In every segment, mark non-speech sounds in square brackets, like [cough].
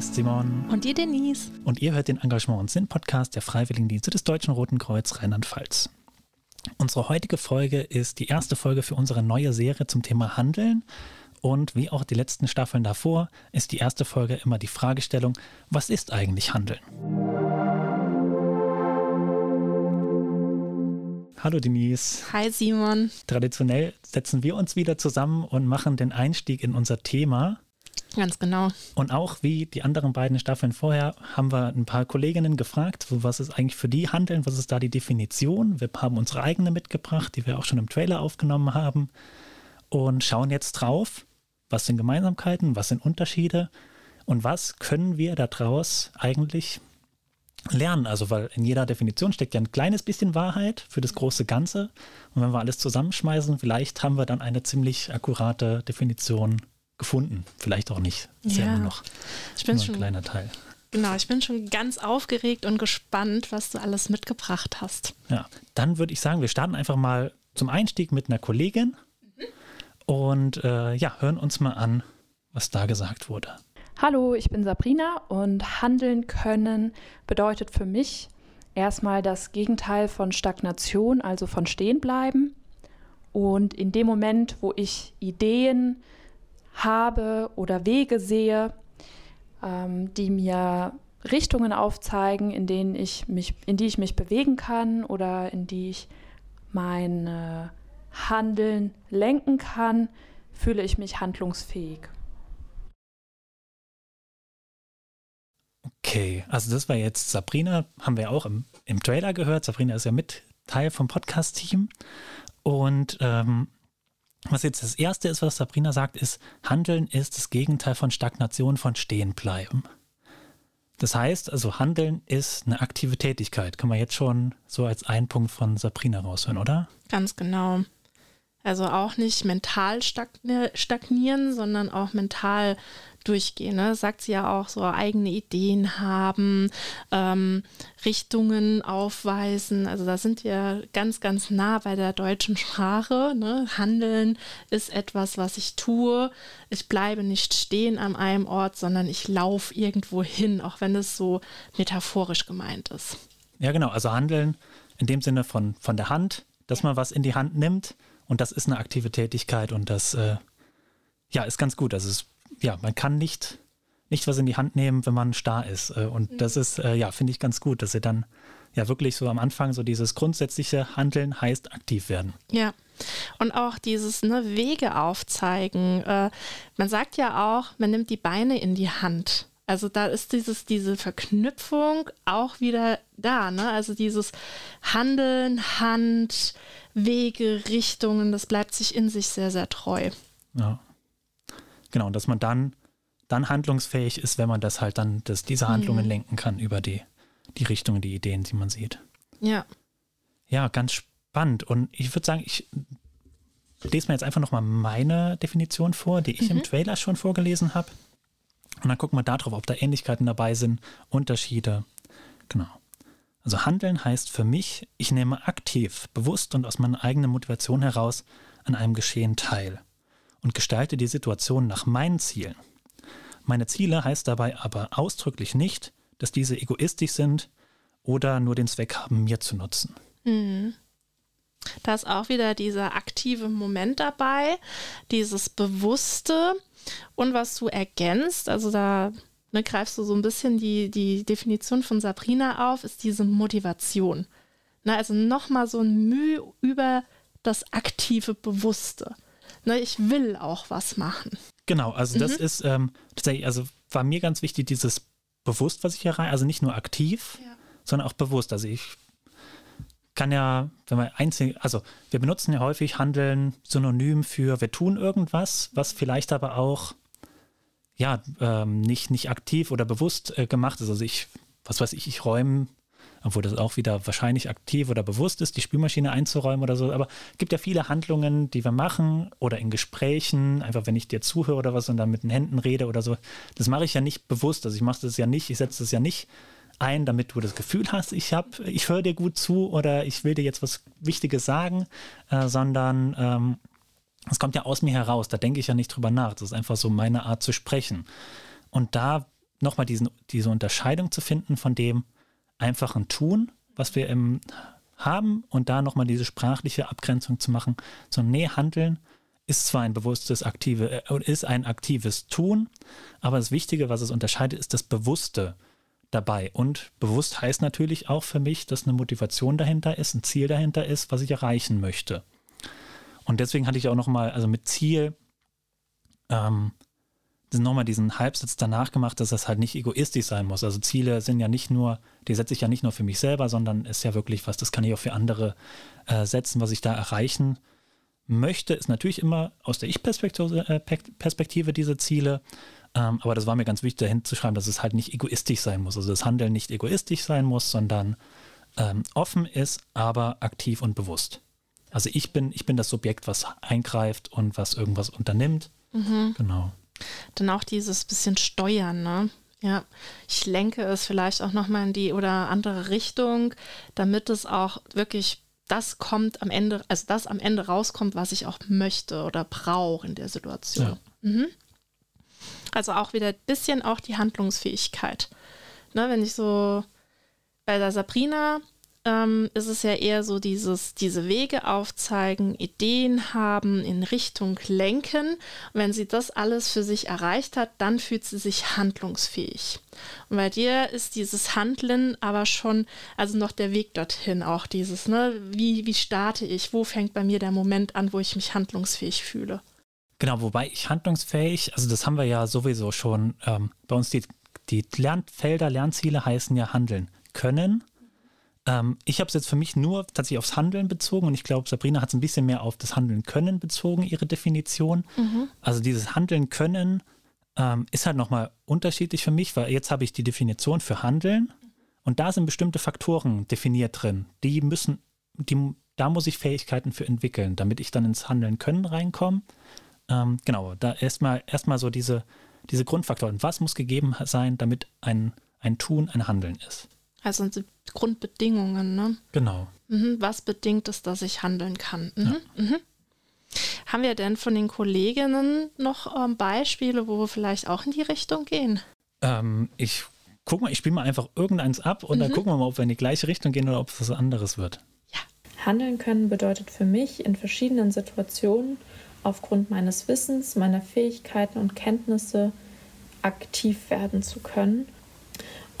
Ist Simon. Und ihr Denise. Und ihr hört den Engagement und Sinn Podcast der Freiwilligendienste des Deutschen Roten Kreuz Rheinland-Pfalz. Unsere heutige Folge ist die erste Folge für unsere neue Serie zum Thema Handeln. Und wie auch die letzten Staffeln davor, ist die erste Folge immer die Fragestellung, was ist eigentlich Handeln? Hallo Denise. Hi Simon. Traditionell setzen wir uns wieder zusammen und machen den Einstieg in unser Thema. Ganz genau. Und auch wie die anderen beiden Staffeln vorher haben wir ein paar Kolleginnen gefragt, was ist eigentlich für die Handeln, was ist da die Definition. Wir haben unsere eigene mitgebracht, die wir auch schon im Trailer aufgenommen haben und schauen jetzt drauf, was sind Gemeinsamkeiten, was sind Unterschiede und was können wir daraus eigentlich lernen. Also weil in jeder Definition steckt ja ein kleines bisschen Wahrheit für das große Ganze. Und wenn wir alles zusammenschmeißen, vielleicht haben wir dann eine ziemlich akkurate Definition gefunden. Vielleicht auch nicht. Das ja, ist ja nur noch ich bin nur ein schon, kleiner Teil. Genau, ich bin schon ganz aufgeregt und gespannt, was du alles mitgebracht hast. Ja, dann würde ich sagen, wir starten einfach mal zum Einstieg mit einer Kollegin mhm. und äh, ja, hören uns mal an, was da gesagt wurde. Hallo, ich bin Sabrina und handeln können bedeutet für mich erstmal das Gegenteil von Stagnation, also von stehen bleiben. Und in dem Moment, wo ich Ideen, habe oder Wege sehe, ähm, die mir Richtungen aufzeigen, in denen ich mich, in die ich mich bewegen kann oder in die ich mein Handeln lenken kann, fühle ich mich handlungsfähig. Okay, also das war jetzt Sabrina, haben wir auch im, im Trailer gehört. Sabrina ist ja mit Teil vom Podcast-Team. Und ähm, was jetzt das Erste ist, was Sabrina sagt, ist, Handeln ist das Gegenteil von Stagnation, von Stehenbleiben. Das heißt, also Handeln ist eine aktive Tätigkeit. Kann man jetzt schon so als einen Punkt von Sabrina raushören, oder? Ganz genau. Also auch nicht mental stagnieren, sondern auch mental durchgehen. Ne? Sagt sie ja auch so eigene Ideen haben, ähm, Richtungen aufweisen. Also da sind wir ganz, ganz nah bei der deutschen Sprache. Ne? Handeln ist etwas, was ich tue. Ich bleibe nicht stehen an einem Ort, sondern ich laufe irgendwo hin, auch wenn es so metaphorisch gemeint ist. Ja, genau. Also Handeln in dem Sinne von, von der Hand, dass man was in die Hand nimmt. Und das ist eine aktive Tätigkeit und das äh, ja, ist ganz gut. Also es ja, man kann nicht, nicht was in die Hand nehmen, wenn man starr ist. Äh, und mhm. das ist, äh, ja, finde ich ganz gut, dass sie dann ja wirklich so am Anfang so dieses grundsätzliche Handeln heißt aktiv werden. Ja. Und auch dieses ne, Wege aufzeigen. Äh, man sagt ja auch, man nimmt die Beine in die Hand. Also da ist dieses, diese Verknüpfung auch wieder da. Ne? Also dieses Handeln, Hand, Wege, Richtungen, das bleibt sich in sich sehr, sehr treu. Ja. Genau, und dass man dann, dann handlungsfähig ist, wenn man das halt dann, dass diese Handlungen mhm. lenken kann über die, die Richtungen, die Ideen, die man sieht. Ja. Ja, ganz spannend. Und ich würde sagen, ich lese mir jetzt einfach nochmal meine Definition vor, die ich mhm. im Trailer schon vorgelesen habe. Und dann gucken wir darauf, ob da Ähnlichkeiten dabei sind, Unterschiede. Genau. Also handeln heißt für mich, ich nehme aktiv, bewusst und aus meiner eigenen Motivation heraus an einem Geschehen teil und gestalte die Situation nach meinen Zielen. Meine Ziele heißt dabei aber ausdrücklich nicht, dass diese egoistisch sind oder nur den Zweck haben, mir zu nutzen. Mhm. Da ist auch wieder dieser aktive Moment dabei, dieses Bewusste und was du ergänzt, also da ne, greifst du so ein bisschen die, die Definition von Sabrina auf, ist diese Motivation. Na, also nochmal so ein Mühe über das aktive Bewusste ne, ich will auch was machen. Genau, also das mhm. ist ähm, tatsächlich, also war mir ganz wichtig, dieses bewusst, was ich hier rein, also nicht nur aktiv, ja. sondern auch bewusst. Also ich kann ja, wenn wir einzeln, also wir benutzen ja häufig Handeln synonym für wir tun irgendwas, was vielleicht aber auch ja ähm, nicht, nicht aktiv oder bewusst äh, gemacht ist. Also ich, was weiß ich, ich räume obwohl das auch wieder wahrscheinlich aktiv oder bewusst ist, die Spülmaschine einzuräumen oder so. Aber es gibt ja viele Handlungen, die wir machen oder in Gesprächen, einfach wenn ich dir zuhöre oder was und dann mit den Händen rede oder so. Das mache ich ja nicht bewusst. Also ich mache das ja nicht, ich setze das ja nicht ein, damit du das Gefühl hast, ich habe, ich höre dir gut zu oder ich will dir jetzt was Wichtiges sagen, äh, sondern ähm, es kommt ja aus mir heraus. Da denke ich ja nicht drüber nach. Das ist einfach so meine Art zu sprechen. Und da nochmal diese Unterscheidung zu finden von dem einfachen Tun, was wir im haben und da nochmal diese sprachliche Abgrenzung zu machen. So, nee, Handeln ist zwar ein bewusstes, aktive, äh, ist ein aktives Tun, aber das Wichtige, was es unterscheidet, ist das Bewusste dabei. Und bewusst heißt natürlich auch für mich, dass eine Motivation dahinter ist, ein Ziel dahinter ist, was ich erreichen möchte. Und deswegen hatte ich auch nochmal, also mit Ziel, ähm, nochmal diesen Halbsatz danach gemacht, dass das halt nicht egoistisch sein muss. Also Ziele sind ja nicht nur, die setze ich ja nicht nur für mich selber, sondern ist ja wirklich was, das kann ich auch für andere äh, setzen, was ich da erreichen möchte, ist natürlich immer aus der Ich-Perspektive äh, diese Ziele. Ähm, aber das war mir ganz wichtig, dahin zu schreiben, dass es halt nicht egoistisch sein muss. Also das Handeln nicht egoistisch sein muss, sondern ähm, offen ist, aber aktiv und bewusst. Also ich bin, ich bin das Subjekt, was eingreift und was irgendwas unternimmt. Mhm. Genau. Dann auch dieses bisschen Steuern, ne? Ja, ich lenke es vielleicht auch nochmal in die oder andere Richtung, damit es auch wirklich das kommt am Ende, also das am Ende rauskommt, was ich auch möchte oder brauche in der Situation. Ja. Mhm. Also auch wieder ein bisschen auch die Handlungsfähigkeit. Ne, wenn ich so bei der Sabrina ähm, ist es ja eher so dieses, diese Wege aufzeigen, Ideen haben, in Richtung lenken. Und wenn sie das alles für sich erreicht hat, dann fühlt sie sich handlungsfähig. Und bei dir ist dieses Handeln aber schon, also noch der Weg dorthin auch dieses, ne, wie, wie starte ich, wo fängt bei mir der Moment an, wo ich mich handlungsfähig fühle. Genau, wobei ich handlungsfähig, also das haben wir ja sowieso schon, ähm, bei uns die, die Lernfelder, Lernziele heißen ja handeln können, ähm, ich habe es jetzt für mich nur tatsächlich aufs Handeln bezogen und ich glaube, Sabrina hat es ein bisschen mehr auf das Handeln können bezogen, ihre Definition. Mhm. Also dieses Handeln können ähm, ist halt nochmal unterschiedlich für mich, weil jetzt habe ich die Definition für Handeln und da sind bestimmte Faktoren definiert drin. Die müssen, die, da muss ich Fähigkeiten für entwickeln, damit ich dann ins Handeln können reinkomme. Ähm, genau, da erstmal erstmal so diese, diese Grundfaktoren. Was muss gegeben sein, damit ein, ein Tun ein Handeln ist? Also die Grundbedingungen, ne? Genau. Mhm, was bedingt es, dass ich handeln kann? Mhm, ja. mhm. Haben wir denn von den Kolleginnen noch ähm, Beispiele, wo wir vielleicht auch in die Richtung gehen? Ähm, ich guck mal, ich spiele mal einfach irgendeins ab und dann mhm. gucken wir mal, ob wir in die gleiche Richtung gehen oder ob es was anderes wird. Ja. Handeln können bedeutet für mich in verschiedenen Situationen aufgrund meines Wissens, meiner Fähigkeiten und Kenntnisse aktiv werden zu können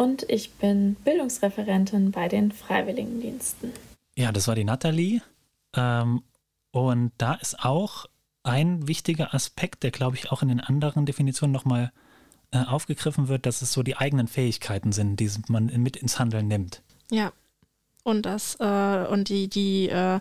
und ich bin Bildungsreferentin bei den Freiwilligendiensten. Ja, das war die Nathalie. Ähm, und da ist auch ein wichtiger Aspekt, der, glaube ich, auch in den anderen Definitionen nochmal äh, aufgegriffen wird, dass es so die eigenen Fähigkeiten sind, die man mit ins Handeln nimmt. Ja. Und das äh, und die, die, äh,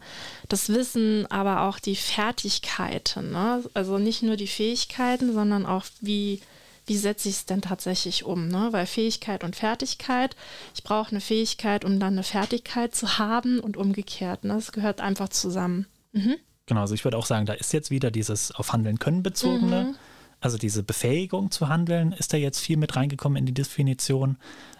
das Wissen, aber auch die Fertigkeiten. Ne? Also nicht nur die Fähigkeiten, sondern auch wie, wie setze ich es denn tatsächlich um? Ne? Weil Fähigkeit und Fertigkeit, ich brauche eine Fähigkeit, um dann eine Fertigkeit zu haben und umgekehrt. Ne? Das gehört einfach zusammen. Mhm. Genau, also ich würde auch sagen, da ist jetzt wieder dieses auf Handeln können bezogene. Mhm. Also diese Befähigung zu handeln ist da jetzt viel mit reingekommen in die Definition.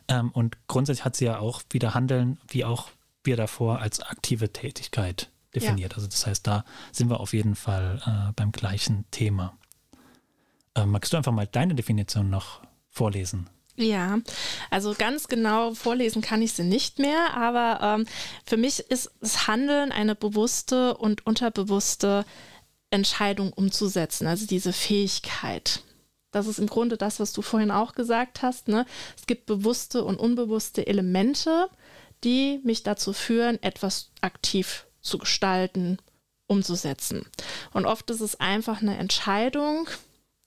Ähm, und grundsätzlich hat sie ja auch wieder Handeln, wie auch wir davor, als aktive Tätigkeit definiert. Ja. Also das heißt, da sind wir auf jeden Fall äh, beim gleichen Thema. Äh, magst du einfach mal deine Definition noch vorlesen? Ja, also ganz genau vorlesen kann ich sie nicht mehr, aber ähm, für mich ist das Handeln eine bewusste und unterbewusste Entscheidung umzusetzen, also diese Fähigkeit. Das ist im Grunde das, was du vorhin auch gesagt hast. Ne? Es gibt bewusste und unbewusste Elemente, die mich dazu führen, etwas aktiv zu gestalten, umzusetzen. Und oft ist es einfach eine Entscheidung,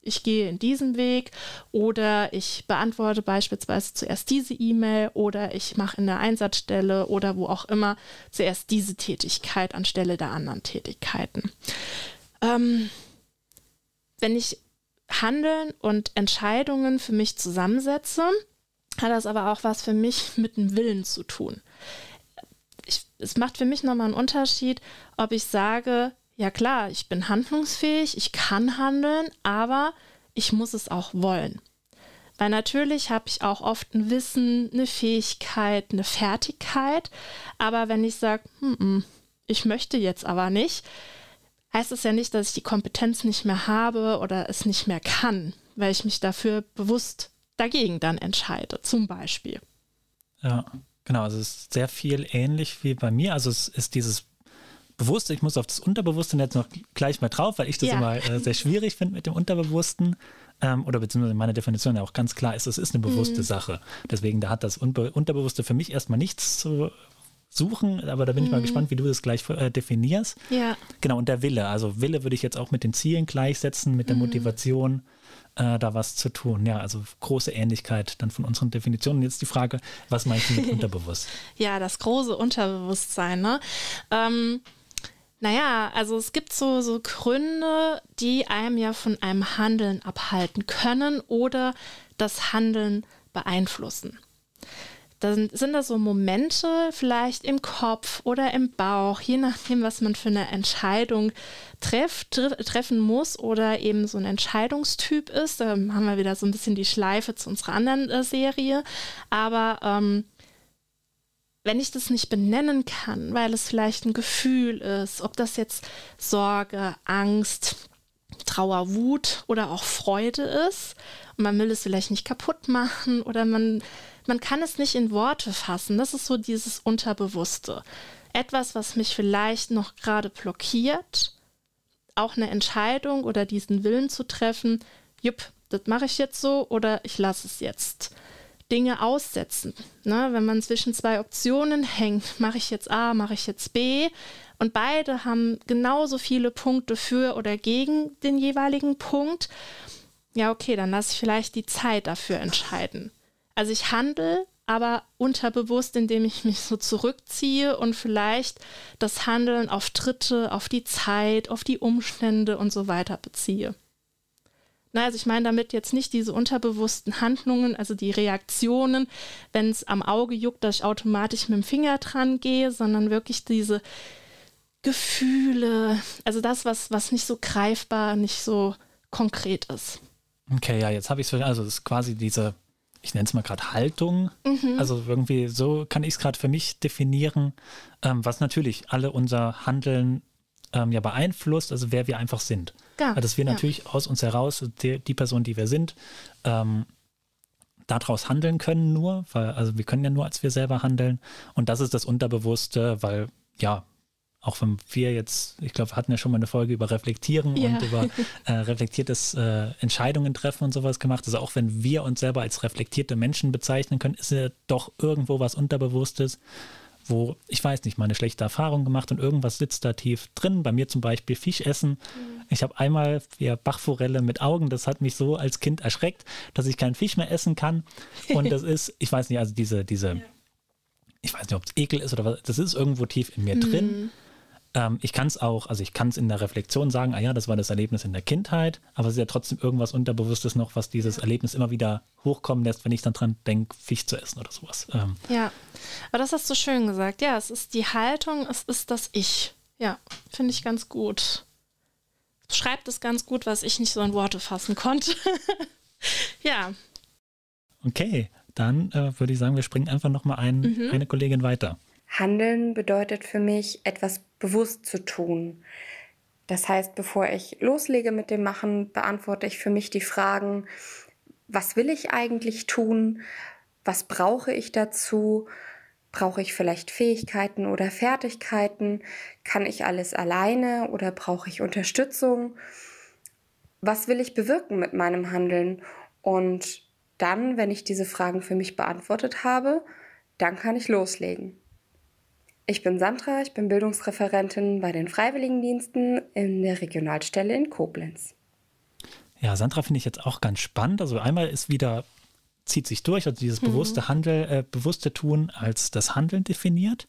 ich gehe in diesen Weg oder ich beantworte beispielsweise zuerst diese E-Mail oder ich mache in der Einsatzstelle oder wo auch immer zuerst diese Tätigkeit anstelle der anderen Tätigkeiten. Ähm, wenn ich Handeln und Entscheidungen für mich zusammensetze, hat das aber auch was für mich [laughs] mit dem Willen zu tun. Ich, es macht für mich nochmal einen Unterschied, ob ich sage, ja klar, ich bin handlungsfähig, ich kann handeln, aber ich muss es auch wollen. Weil natürlich habe ich auch oft ein Wissen, eine Fähigkeit, eine Fertigkeit, aber wenn ich sage, hm, ich möchte jetzt aber nicht, heißt es ja nicht, dass ich die Kompetenz nicht mehr habe oder es nicht mehr kann, weil ich mich dafür bewusst dagegen dann entscheide, zum Beispiel. Ja, genau. Also es ist sehr viel ähnlich wie bei mir. Also es ist dieses Bewusste, ich muss auf das Unterbewusste jetzt noch gleich mal drauf, weil ich das ja. immer äh, sehr schwierig finde mit dem Unterbewussten. Ähm, oder beziehungsweise meine Definition ja auch ganz klar ist, es ist eine bewusste mhm. Sache. Deswegen, da hat das Unbe Unterbewusste für mich erstmal nichts zu suchen, aber da bin ich mal mhm. gespannt, wie du das gleich äh, definierst. Ja. Genau, und der Wille. Also Wille würde ich jetzt auch mit den Zielen gleichsetzen, mit der mhm. Motivation, äh, da was zu tun. Ja, also große Ähnlichkeit dann von unseren Definitionen. Jetzt die Frage, was meinst du mit [laughs] unterbewusst? ja, das große Unterbewusstsein, ne? Ähm, naja, also es gibt so, so Gründe, die einem ja von einem Handeln abhalten können oder das Handeln beeinflussen. Dann sind da so Momente vielleicht im Kopf oder im Bauch, je nachdem, was man für eine Entscheidung treff, tre treffen muss oder eben so ein Entscheidungstyp ist. Da haben wir wieder so ein bisschen die Schleife zu unserer anderen äh, Serie. Aber ähm, wenn ich das nicht benennen kann, weil es vielleicht ein Gefühl ist, ob das jetzt Sorge, Angst, Trauer, Wut oder auch Freude ist und man will es vielleicht nicht kaputt machen oder man, man kann es nicht in Worte fassen. Das ist so dieses Unterbewusste. Etwas, was mich vielleicht noch gerade blockiert, auch eine Entscheidung oder diesen Willen zu treffen, jupp, das mache ich jetzt so oder ich lasse es jetzt. Dinge aussetzen. Ne? Wenn man zwischen zwei Optionen hängt, mache ich jetzt A, mache ich jetzt B und beide haben genauso viele Punkte für oder gegen den jeweiligen Punkt, ja okay, dann lasse ich vielleicht die Zeit dafür entscheiden. Also ich handle, aber unterbewusst, indem ich mich so zurückziehe und vielleicht das Handeln auf Dritte, auf die Zeit, auf die Umstände und so weiter beziehe. Na, also ich meine damit jetzt nicht diese unterbewussten Handlungen, also die Reaktionen, wenn es am Auge juckt, dass ich automatisch mit dem Finger dran gehe, sondern wirklich diese Gefühle, also das, was, was nicht so greifbar, nicht so konkret ist. Okay, ja, jetzt habe ich es also es ist quasi diese, ich nenne es mal gerade Haltung. Mhm. Also irgendwie so kann ich es gerade für mich definieren, ähm, was natürlich alle unser Handeln ähm, ja beeinflusst, also wer wir einfach sind. Ja, dass wir natürlich ja. aus uns heraus, die, die, Person, die wir sind, ähm, daraus handeln können nur, weil, also wir können ja nur als wir selber handeln. Und das ist das Unterbewusste, weil, ja, auch wenn wir jetzt, ich glaube, wir hatten ja schon mal eine Folge über Reflektieren ja. und über [laughs] äh, reflektiertes äh, Entscheidungen treffen und sowas gemacht. Also auch wenn wir uns selber als reflektierte Menschen bezeichnen können, ist ja doch irgendwo was Unterbewusstes, wo ich weiß nicht, mal eine schlechte Erfahrung gemacht und irgendwas sitzt da tief drin. Bei mir zum Beispiel Fisch essen. Mhm. Ich habe einmal ja, Bachforelle mit Augen, das hat mich so als Kind erschreckt, dass ich keinen Fisch mehr essen kann. Und das [laughs] ist, ich weiß nicht, also diese, diese, ja. ich weiß nicht, ob es Ekel ist oder was, das ist irgendwo tief in mir mhm. drin. Ähm, ich kann es auch, also ich kann es in der Reflexion sagen, ah ja, das war das Erlebnis in der Kindheit, aber es ist ja trotzdem irgendwas Unterbewusstes noch, was dieses Erlebnis immer wieder hochkommen lässt, wenn ich dann dran denke, Fisch zu essen oder sowas. Ähm. Ja, aber das hast du schön gesagt. Ja, es ist die Haltung, es ist das Ich. Ja, finde ich ganz gut. Schreibt es ganz gut, was ich nicht so in Worte fassen konnte. [laughs] ja. Okay, dann äh, würde ich sagen, wir springen einfach nochmal ein, mhm. eine Kollegin weiter. Handeln bedeutet für mich, etwas bewusst zu tun. Das heißt, bevor ich loslege mit dem Machen, beantworte ich für mich die Fragen, was will ich eigentlich tun? Was brauche ich dazu? Brauche ich vielleicht Fähigkeiten oder Fertigkeiten? Kann ich alles alleine oder brauche ich Unterstützung? Was will ich bewirken mit meinem Handeln? Und dann, wenn ich diese Fragen für mich beantwortet habe, dann kann ich loslegen. Ich bin Sandra, ich bin Bildungsreferentin bei den Freiwilligendiensten in der Regionalstelle in Koblenz. Ja, Sandra finde ich jetzt auch ganz spannend. Also einmal ist wieder, zieht sich durch, also dieses mhm. bewusste Handel, äh, bewusste Tun als das Handeln definiert.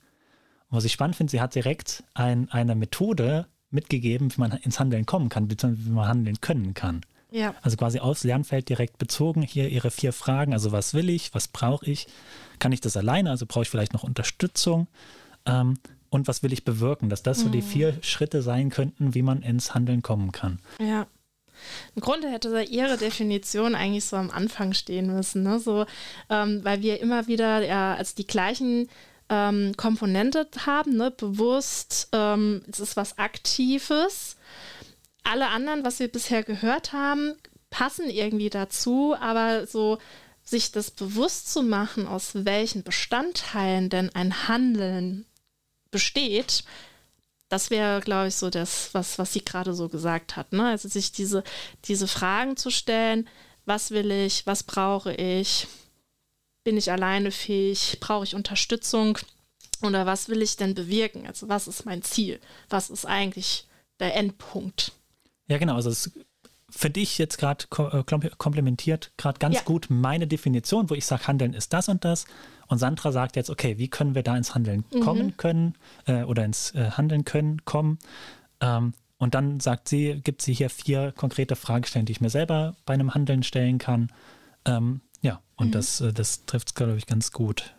Und was ich spannend finde, sie hat direkt ein, eine Methode mitgegeben, wie man ins Handeln kommen kann, beziehungsweise wie man handeln können kann. Ja. Also quasi aufs Lernfeld direkt bezogen. Hier ihre vier Fragen. Also was will ich? Was brauche ich? Kann ich das alleine? Also brauche ich vielleicht noch Unterstützung? Ähm, und was will ich bewirken? Dass das so die mhm. vier Schritte sein könnten, wie man ins Handeln kommen kann. Ja. Im Grunde hätte da ihre Definition eigentlich so am Anfang stehen müssen, ne? so, ähm, weil wir immer wieder ja, als die gleichen ähm, Komponente haben, ne? bewusst, ähm, es ist was Aktives. Alle anderen, was wir bisher gehört haben, passen irgendwie dazu, aber so sich das bewusst zu machen, aus welchen Bestandteilen denn ein Handeln besteht, das wäre, glaube ich, so das, was, was sie gerade so gesagt hat. Ne? Also sich diese, diese Fragen zu stellen, was will ich, was brauche ich, bin ich alleine fähig, brauche ich Unterstützung oder was will ich denn bewirken? Also was ist mein Ziel? Was ist eigentlich der Endpunkt? Ja, genau. Also es für dich jetzt gerade äh, komplementiert gerade ganz ja. gut meine Definition, wo ich sage, Handeln ist das und das. Und Sandra sagt jetzt, okay, wie können wir da ins Handeln mhm. kommen können äh, oder ins äh, Handeln können, kommen. Ähm, und dann sagt sie, gibt sie hier vier konkrete Fragestellungen, die ich mir selber bei einem Handeln stellen kann. Ähm, ja, und mhm. das, äh, das trifft es, glaube ich, ganz gut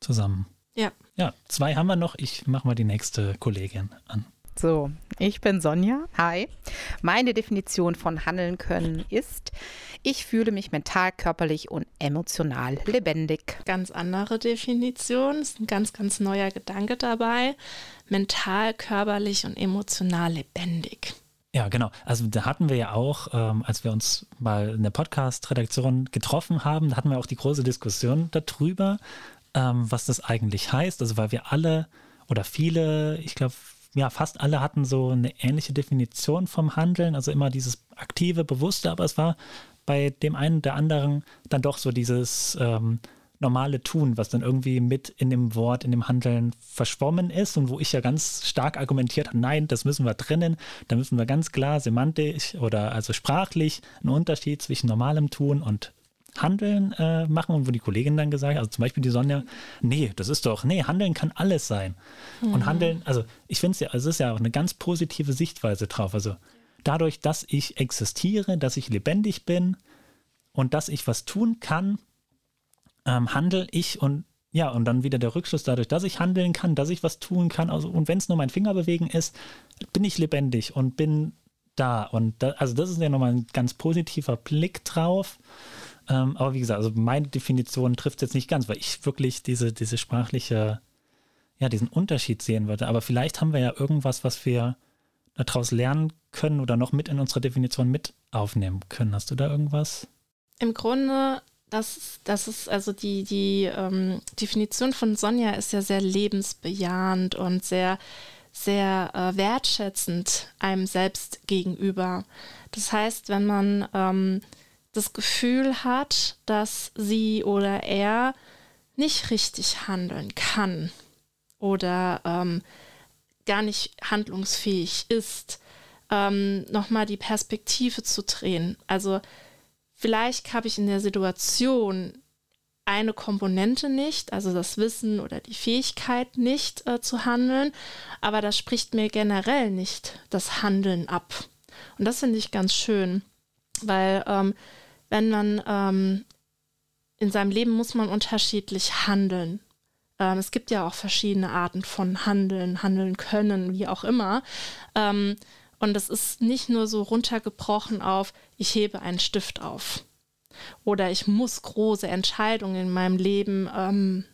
zusammen. Ja. Ja, zwei haben wir noch. Ich mache mal die nächste Kollegin an. So, ich bin Sonja. Hi. Meine Definition von Handeln können ist, ich fühle mich mental, körperlich und emotional lebendig. Ganz andere Definition, ist ein ganz, ganz neuer Gedanke dabei. Mental, körperlich und emotional lebendig. Ja, genau. Also da hatten wir ja auch, ähm, als wir uns mal in der Podcast-Redaktion getroffen haben, da hatten wir auch die große Diskussion darüber, ähm, was das eigentlich heißt. Also weil wir alle oder viele, ich glaube ja, fast alle hatten so eine ähnliche Definition vom Handeln, also immer dieses aktive, bewusste, aber es war bei dem einen oder anderen dann doch so dieses ähm, normale Tun, was dann irgendwie mit in dem Wort, in dem Handeln verschwommen ist und wo ich ja ganz stark argumentiert habe, nein, das müssen wir trennen, da müssen wir ganz klar semantisch oder also sprachlich einen Unterschied zwischen normalem Tun und Handeln äh, machen und wo die Kollegin dann gesagt hat, also zum Beispiel die Sonja, nee, das ist doch, nee, Handeln kann alles sein. Mhm. Und Handeln, also ich finde es ja, also es ist ja auch eine ganz positive Sichtweise drauf. Also dadurch, dass ich existiere, dass ich lebendig bin und dass ich was tun kann, ähm, handle ich und ja, und dann wieder der Rückschluss dadurch, dass ich handeln kann, dass ich was tun kann, also und wenn es nur mein Finger bewegen ist, bin ich lebendig und bin da. Und da, also das ist ja nochmal ein ganz positiver Blick drauf. Ähm, aber wie gesagt, also meine Definition trifft jetzt nicht ganz, weil ich wirklich diese, diese sprachliche, ja, diesen Unterschied sehen würde. Aber vielleicht haben wir ja irgendwas, was wir daraus lernen können oder noch mit in unsere Definition mit aufnehmen können. Hast du da irgendwas? Im Grunde, das, das ist also die, die ähm, Definition von Sonja ist ja sehr lebensbejahend und sehr, sehr äh, wertschätzend einem selbst gegenüber. Das heißt, wenn man ähm, das Gefühl hat, dass sie oder er nicht richtig handeln kann oder ähm, gar nicht handlungsfähig ist, ähm, nochmal die Perspektive zu drehen. Also vielleicht habe ich in der Situation eine Komponente nicht, also das Wissen oder die Fähigkeit nicht äh, zu handeln, aber das spricht mir generell nicht das Handeln ab. Und das finde ich ganz schön, weil ähm, wenn man ähm, in seinem Leben muss man unterschiedlich handeln. Ähm, es gibt ja auch verschiedene Arten von Handeln, handeln können, wie auch immer. Ähm, und es ist nicht nur so runtergebrochen auf, ich hebe einen Stift auf. Oder ich muss große Entscheidungen in meinem Leben ähm,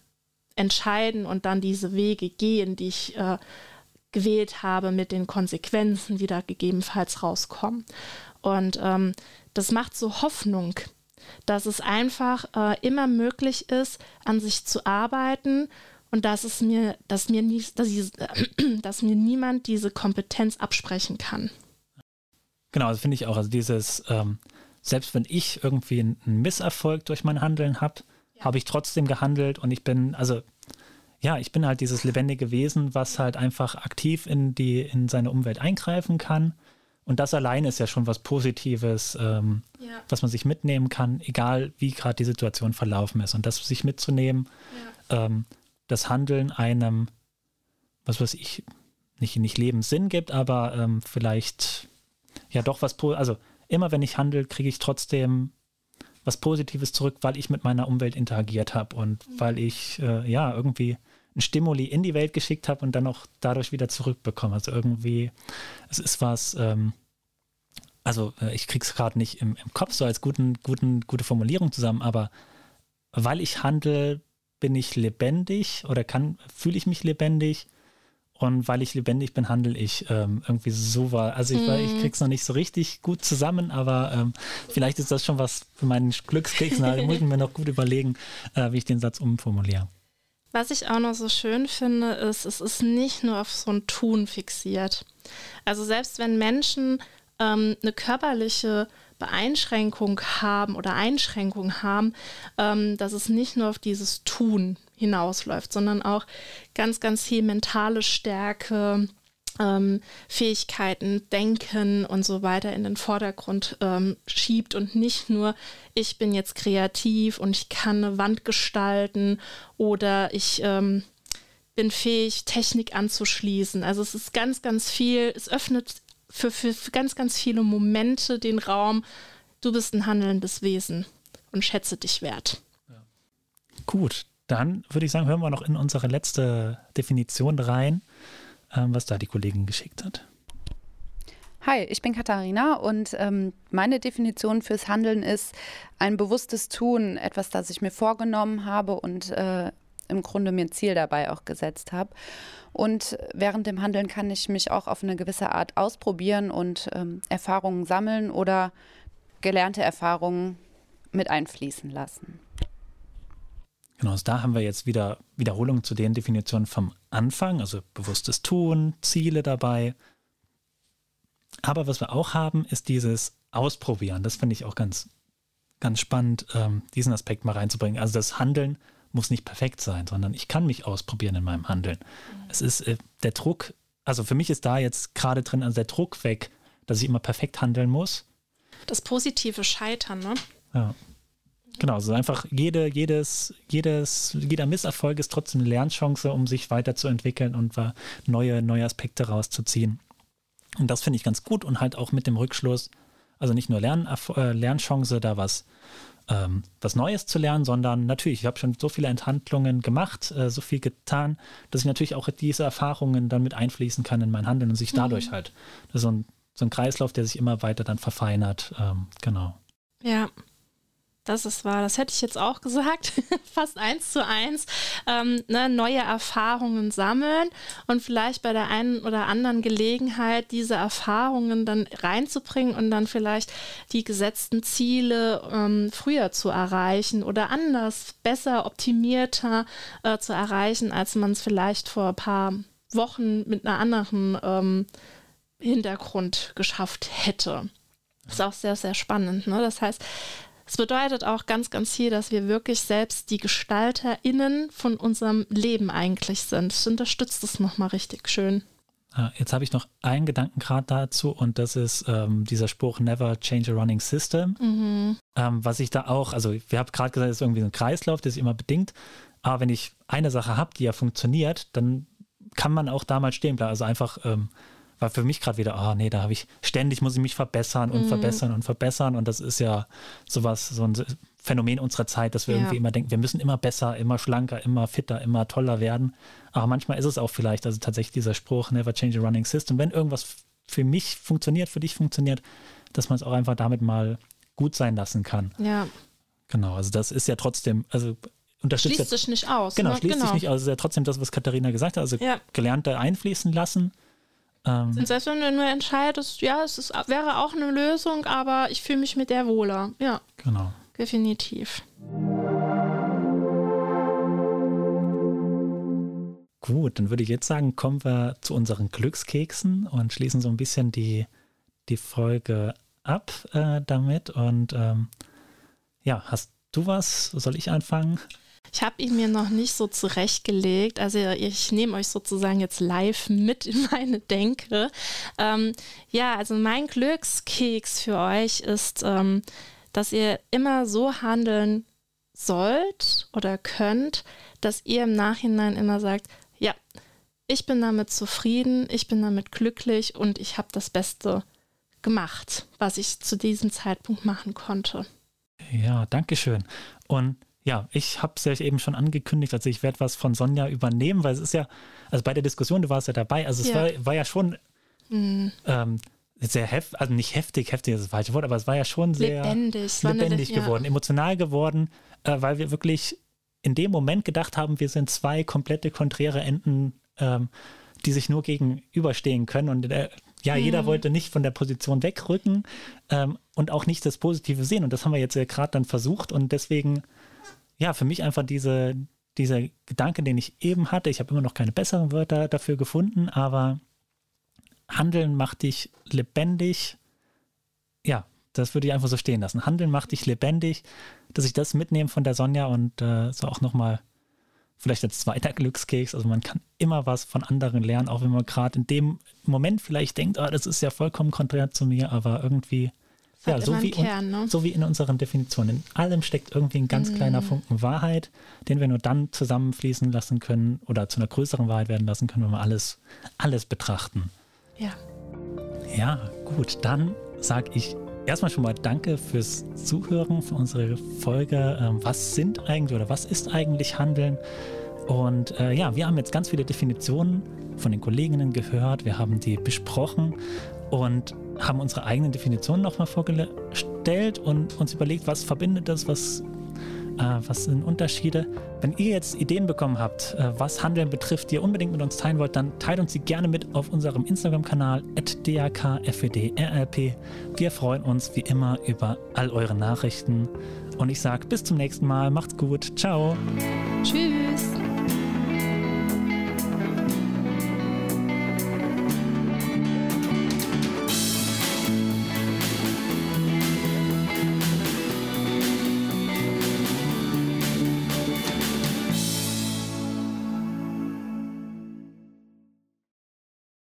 entscheiden und dann diese Wege gehen, die ich äh, gewählt habe, mit den Konsequenzen, die da gegebenenfalls rauskommen. Und ähm, das macht so Hoffnung, dass es einfach äh, immer möglich ist, an sich zu arbeiten und dass es mir, dass mir, nie, dass, ich, [clears throat] äh, dass mir niemand diese Kompetenz absprechen kann. Genau, das finde ich auch. Also dieses, ähm, selbst wenn ich irgendwie einen Misserfolg durch mein Handeln habe, ja. habe ich trotzdem gehandelt und ich bin, also ja, ich bin halt dieses lebendige Wesen, was halt einfach aktiv in die, in seine Umwelt eingreifen kann und das alleine ist ja schon was Positives, ähm, ja. was man sich mitnehmen kann, egal wie gerade die Situation verlaufen ist. Und das sich mitzunehmen, ja. ähm, das Handeln einem, was weiß ich, nicht, nicht Lebenssinn gibt, aber ähm, vielleicht ja doch was, also immer wenn ich handle, kriege ich trotzdem was Positives zurück, weil ich mit meiner Umwelt interagiert habe und mhm. weil ich äh, ja irgendwie ein Stimuli in die Welt geschickt habe und dann auch dadurch wieder zurückbekomme. Also irgendwie, es ist was, ähm, also äh, ich krieg's gerade nicht im, im, Kopf so als guten, guten, gute Formulierung zusammen, aber weil ich handle, bin ich lebendig oder kann, fühle ich mich lebendig Und weil ich lebendig bin, handle ich ähm, irgendwie so war. Also ich, mm. ich krieg's noch nicht so richtig gut zusammen, aber ähm, vielleicht ist das schon was für meinen Glückskeks. Da muss ich mir noch gut überlegen, äh, wie ich den Satz umformuliere. Was ich auch noch so schön finde, ist, es ist nicht nur auf so ein Tun fixiert. Also selbst wenn Menschen ähm, eine körperliche Beeinschränkung haben oder Einschränkung haben, ähm, dass es nicht nur auf dieses Tun hinausläuft, sondern auch ganz, ganz viel mentale Stärke, ähm, Fähigkeiten, Denken und so weiter in den Vordergrund ähm, schiebt und nicht nur, ich bin jetzt kreativ und ich kann eine Wand gestalten oder ich ähm, bin fähig, Technik anzuschließen. Also es ist ganz, ganz viel, es öffnet für, für, für ganz, ganz viele Momente den Raum, du bist ein handelndes Wesen und schätze dich wert. Gut, dann würde ich sagen, hören wir noch in unsere letzte Definition rein, ähm, was da die Kollegin geschickt hat. Hi, ich bin Katharina und ähm, meine Definition fürs Handeln ist ein bewusstes Tun, etwas, das ich mir vorgenommen habe und äh, im Grunde mir ein Ziel dabei auch gesetzt habe. Und während dem Handeln kann ich mich auch auf eine gewisse Art ausprobieren und ähm, Erfahrungen sammeln oder gelernte Erfahrungen mit einfließen lassen. Genau, also da haben wir jetzt wieder Wiederholungen zu den Definitionen vom Anfang, also bewusstes Tun, Ziele dabei. Aber was wir auch haben, ist dieses Ausprobieren. Das finde ich auch ganz, ganz spannend, ähm, diesen Aspekt mal reinzubringen. Also das Handeln muss nicht perfekt sein, sondern ich kann mich ausprobieren in meinem Handeln. Mhm. Es ist äh, der Druck, also für mich ist da jetzt gerade drin, also der Druck weg, dass ich immer perfekt handeln muss. Das positive Scheitern, ne? Ja. Genau, also einfach jede, jedes, jedes, jeder Misserfolg ist trotzdem eine Lernchance, um sich weiterzuentwickeln und neue, neue Aspekte rauszuziehen. Und das finde ich ganz gut und halt auch mit dem Rückschluss, also nicht nur Lern, äh, Lernchance, da was, ähm, was Neues zu lernen, sondern natürlich, ich habe schon so viele Enthandlungen gemacht, äh, so viel getan, dass ich natürlich auch diese Erfahrungen dann mit einfließen kann in mein Handeln und sich dadurch mhm. halt, so ein, so ein Kreislauf, der sich immer weiter dann verfeinert. Ähm, genau. Ja, das ist wahr, das hätte ich jetzt auch gesagt, [laughs] fast eins zu eins, ähm, ne, neue Erfahrungen sammeln und vielleicht bei der einen oder anderen Gelegenheit diese Erfahrungen dann reinzubringen und dann vielleicht die gesetzten Ziele ähm, früher zu erreichen oder anders, besser, optimierter äh, zu erreichen, als man es vielleicht vor ein paar Wochen mit einer anderen ähm, Hintergrund geschafft hätte. Das ist auch sehr, sehr spannend. Ne? Das heißt, es bedeutet auch ganz, ganz viel, dass wir wirklich selbst die GestalterInnen von unserem Leben eigentlich sind. Das unterstützt es nochmal richtig schön. Jetzt habe ich noch einen Gedanken gerade dazu und das ist ähm, dieser Spruch Never change a running system. Mhm. Ähm, was ich da auch, also wir haben gerade gesagt, es ist irgendwie ein Kreislauf, der sich immer bedingt. Aber wenn ich eine Sache habe, die ja funktioniert, dann kann man auch da mal stehen bleiben. Also einfach ähm, war für mich gerade wieder, oh nee, da habe ich ständig muss ich mich verbessern und mhm. verbessern und verbessern und das ist ja sowas, so ein Phänomen unserer Zeit, dass wir ja. irgendwie immer denken, wir müssen immer besser, immer schlanker, immer fitter, immer toller werden. Aber manchmal ist es auch vielleicht, also tatsächlich dieser Spruch, never change a running system, wenn irgendwas für mich funktioniert, für dich funktioniert, dass man es auch einfach damit mal gut sein lassen kann. Ja. Genau, also das ist ja trotzdem, also unterstützt. Schließt sich nicht aus. Genau, ne? schließt genau. sich nicht aus. Also ist ja trotzdem das, was Katharina gesagt hat, also ja. Gelernte einfließen lassen ähm, und selbst wenn du nur entscheidest, ja, es ist, wäre auch eine Lösung, aber ich fühle mich mit der wohler. Ja. Genau. Definitiv. Gut, dann würde ich jetzt sagen, kommen wir zu unseren Glückskeksen und schließen so ein bisschen die, die Folge ab äh, damit. Und ähm, ja, hast du was? Soll ich anfangen? Ich habe ihn mir noch nicht so zurechtgelegt. Also ich nehme euch sozusagen jetzt live mit in meine Denke. Ähm, ja, also mein Glückskeks für euch ist, ähm, dass ihr immer so handeln sollt oder könnt, dass ihr im Nachhinein immer sagt, ja, ich bin damit zufrieden, ich bin damit glücklich und ich habe das Beste gemacht, was ich zu diesem Zeitpunkt machen konnte. Ja, danke schön. Und ja, ich habe es ja eben schon angekündigt, also ich werde was von Sonja übernehmen, weil es ist ja, also bei der Diskussion, du warst ja dabei, also es ja. War, war ja schon mhm. ähm, sehr heftig, also nicht heftig, heftig ist das falsche Wort, aber es war ja schon sehr lebendig, lebendig geworden, ja. emotional geworden, äh, weil wir wirklich in dem Moment gedacht haben, wir sind zwei komplette konträre Enden ähm, die sich nur gegenüberstehen können. Und äh, ja, mhm. jeder wollte nicht von der Position wegrücken ähm, und auch nicht das Positive sehen. Und das haben wir jetzt ja gerade dann versucht. Und deswegen, ja, für mich einfach diese, dieser Gedanke, den ich eben hatte, ich habe immer noch keine besseren Wörter dafür gefunden, aber Handeln macht dich lebendig. Ja, das würde ich einfach so stehen lassen. Handeln macht dich lebendig, dass ich das mitnehme von der Sonja und äh, so auch nochmal vielleicht als zweiter Glückskeks. Also man kann immer was von anderen lernen, auch wenn man gerade in dem Moment vielleicht denkt, oh, das ist ja vollkommen konträr zu mir, aber irgendwie, ja, so wie, Kern, ne? so wie in unseren Definitionen. In allem steckt irgendwie ein ganz mm. kleiner Funken Wahrheit, den wir nur dann zusammenfließen lassen können oder zu einer größeren Wahrheit werden lassen können, wenn wir alles, alles betrachten. Ja. Ja, gut, dann sage ich erstmal schon mal danke fürs Zuhören, für unsere Folge. Ähm, was sind eigentlich oder was ist eigentlich Handeln? Und äh, ja, wir haben jetzt ganz viele Definitionen von den Kolleginnen gehört. Wir haben die besprochen und haben unsere eigenen Definitionen nochmal vorgestellt und uns überlegt, was verbindet das, was äh, was sind Unterschiede? Wenn ihr jetzt Ideen bekommen habt, äh, was Handeln betrifft, die ihr unbedingt mit uns teilen wollt, dann teilt uns sie gerne mit auf unserem Instagram-Kanal dakfedrlp. Wir freuen uns wie immer über all eure Nachrichten. Und ich sage bis zum nächsten Mal. Macht's gut. Ciao. Tschüss.